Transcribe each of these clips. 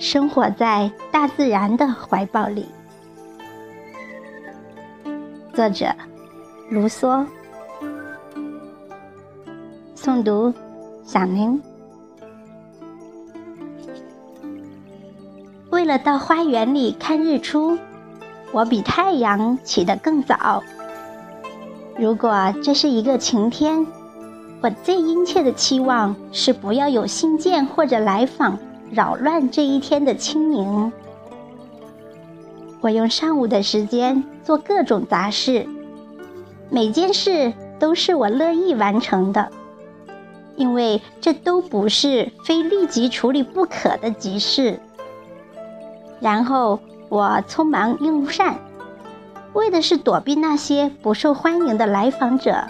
生活在大自然的怀抱里。作者：卢梭。诵读：小宁。为了到花园里看日出，我比太阳起得更早。如果这是一个晴天，我最殷切的期望是不要有信件或者来访扰乱这一天的清明。我用上午的时间做各种杂事，每件事都是我乐意完成的，因为这都不是非立即处理不可的急事。然后我匆忙用膳。为的是躲避那些不受欢迎的来访者，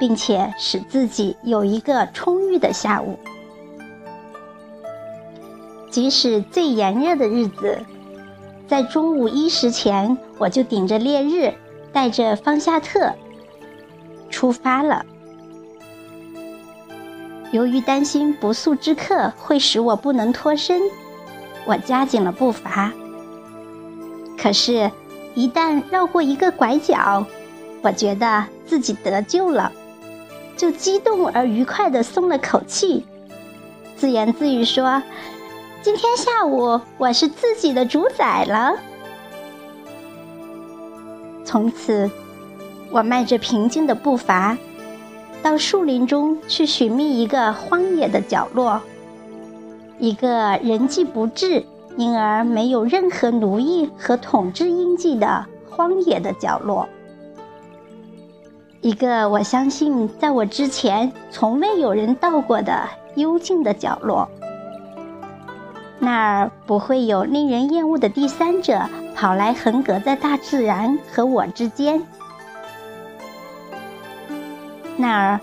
并且使自己有一个充裕的下午。即使最炎热的日子，在中午一时前，我就顶着烈日，带着方夏特出发了。由于担心不速之客会使我不能脱身，我加紧了步伐。可是。一旦绕过一个拐角，我觉得自己得救了，就激动而愉快地松了口气，自言自语说：“今天下午我是自己的主宰了。”从此，我迈着平静的步伐，到树林中去寻觅一个荒野的角落，一个人迹不至。因而没有任何奴役和统治印记的荒野的角落，一个我相信在我之前从未有人到过的幽静的角落。那儿不会有令人厌恶的第三者跑来横隔在大自然和我之间。那儿，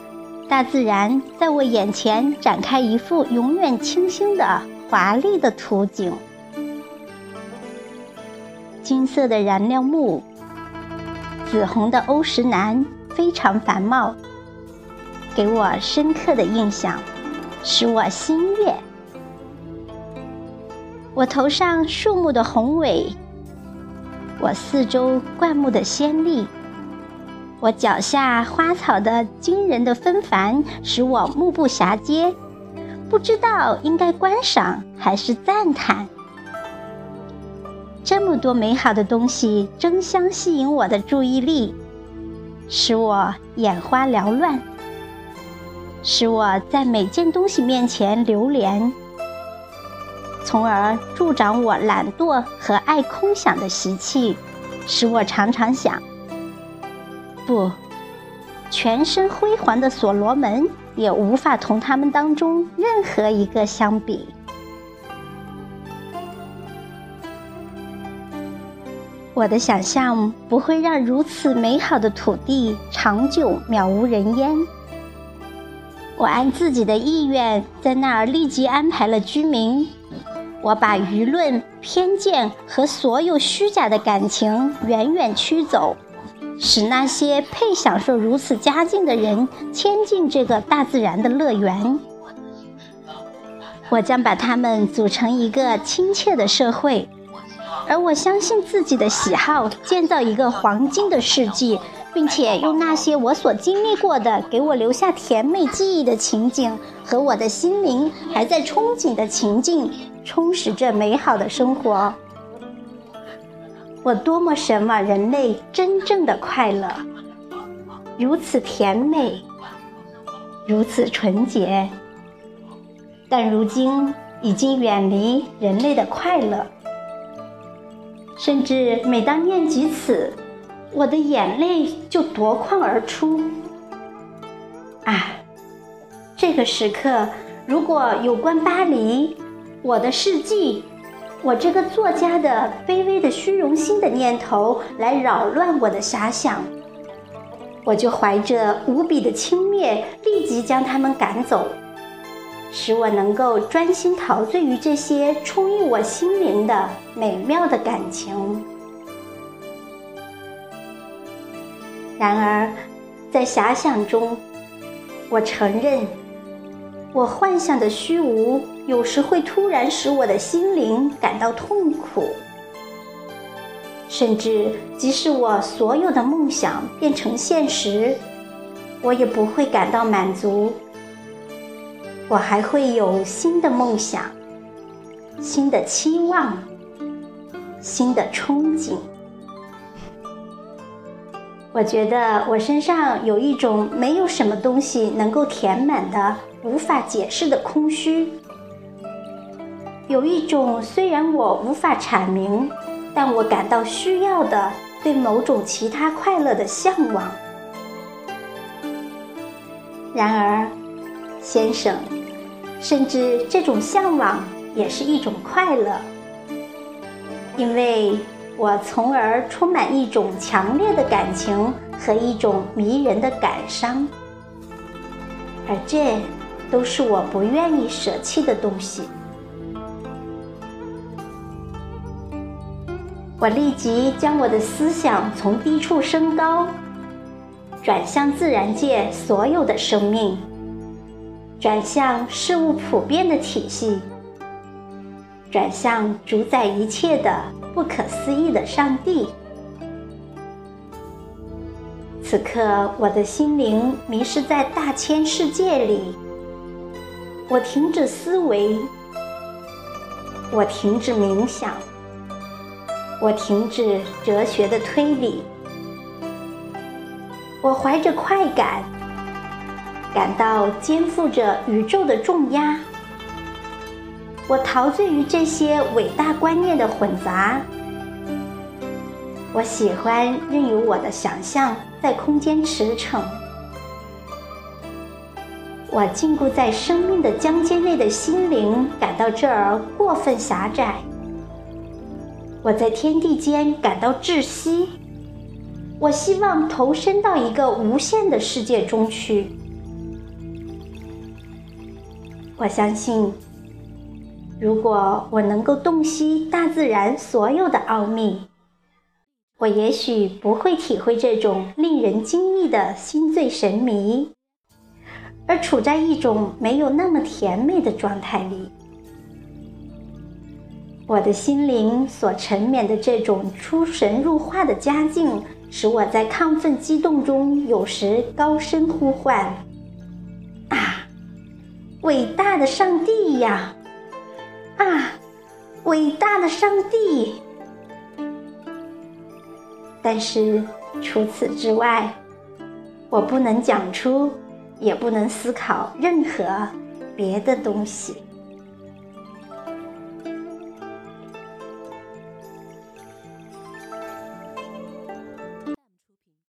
大自然在我眼前展开一幅永远清新的华丽的图景。金色的燃料木，紫红的欧石楠非常繁茂，给我深刻的印象，使我心悦。我头上树木的宏伟，我四周灌木的鲜丽，我脚下花草的惊人的纷繁，使我目不暇接，不知道应该观赏还是赞叹。这么多美好的东西争相吸引我的注意力，使我眼花缭乱，使我在每件东西面前流连，从而助长我懒惰和爱空想的习气，使我常常想：不，全身辉煌的所罗门也无法同他们当中任何一个相比。我的想象不会让如此美好的土地长久渺无人烟。我按自己的意愿在那儿立即安排了居民。我把舆论、偏见和所有虚假的感情远远驱走，使那些配享受如此佳境的人迁进这个大自然的乐园。我将把他们组成一个亲切的社会。而我相信自己的喜好，建造一个黄金的世纪，并且用那些我所经历过的、给我留下甜美记忆的情景和我的心灵还在憧憬的情境，充实着美好的生活。我多么神往人类真正的快乐，如此甜美，如此纯洁，但如今已经远离人类的快乐。甚至每当念及此，我的眼泪就夺眶而出。啊，这个时刻，如果有关巴黎，我的事迹，我这个作家的卑微的虚荣心的念头来扰乱我的遐想，我就怀着无比的轻蔑，立即将他们赶走。使我能够专心陶醉于这些充溢我心灵的美妙的感情。然而，在遐想中，我承认，我幻想的虚无，有时会突然使我的心灵感到痛苦。甚至，即使我所有的梦想变成现实，我也不会感到满足。我还会有新的梦想、新的期望、新的憧憬。我觉得我身上有一种没有什么东西能够填满的、无法解释的空虚，有一种虽然我无法阐明。但我感到需要的对某种其他快乐的向往。然而，先生，甚至这种向往也是一种快乐，因为我从而充满一种强烈的感情和一种迷人的感伤，而这都是我不愿意舍弃的东西。我立即将我的思想从低处升高，转向自然界所有的生命，转向事物普遍的体系，转向主宰一切的不可思议的上帝。此刻，我的心灵迷失在大千世界里，我停止思维，我停止冥想。我停止哲学的推理，我怀着快感，感到肩负着宇宙的重压。我陶醉于这些伟大观念的混杂。我喜欢任由我的想象在空间驰骋。我禁锢在生命的疆界内的心灵感到这儿过分狭窄。我在天地间感到窒息，我希望投身到一个无限的世界中去。我相信，如果我能够洞悉大自然所有的奥秘，我也许不会体会这种令人惊异的心醉神迷，而处在一种没有那么甜美的状态里。我的心灵所沉湎的这种出神入化的佳境，使我在亢奋激动中有时高声呼唤：“啊，伟大的上帝呀！啊，伟大的上帝！”但是除此之外，我不能讲出，也不能思考任何别的东西。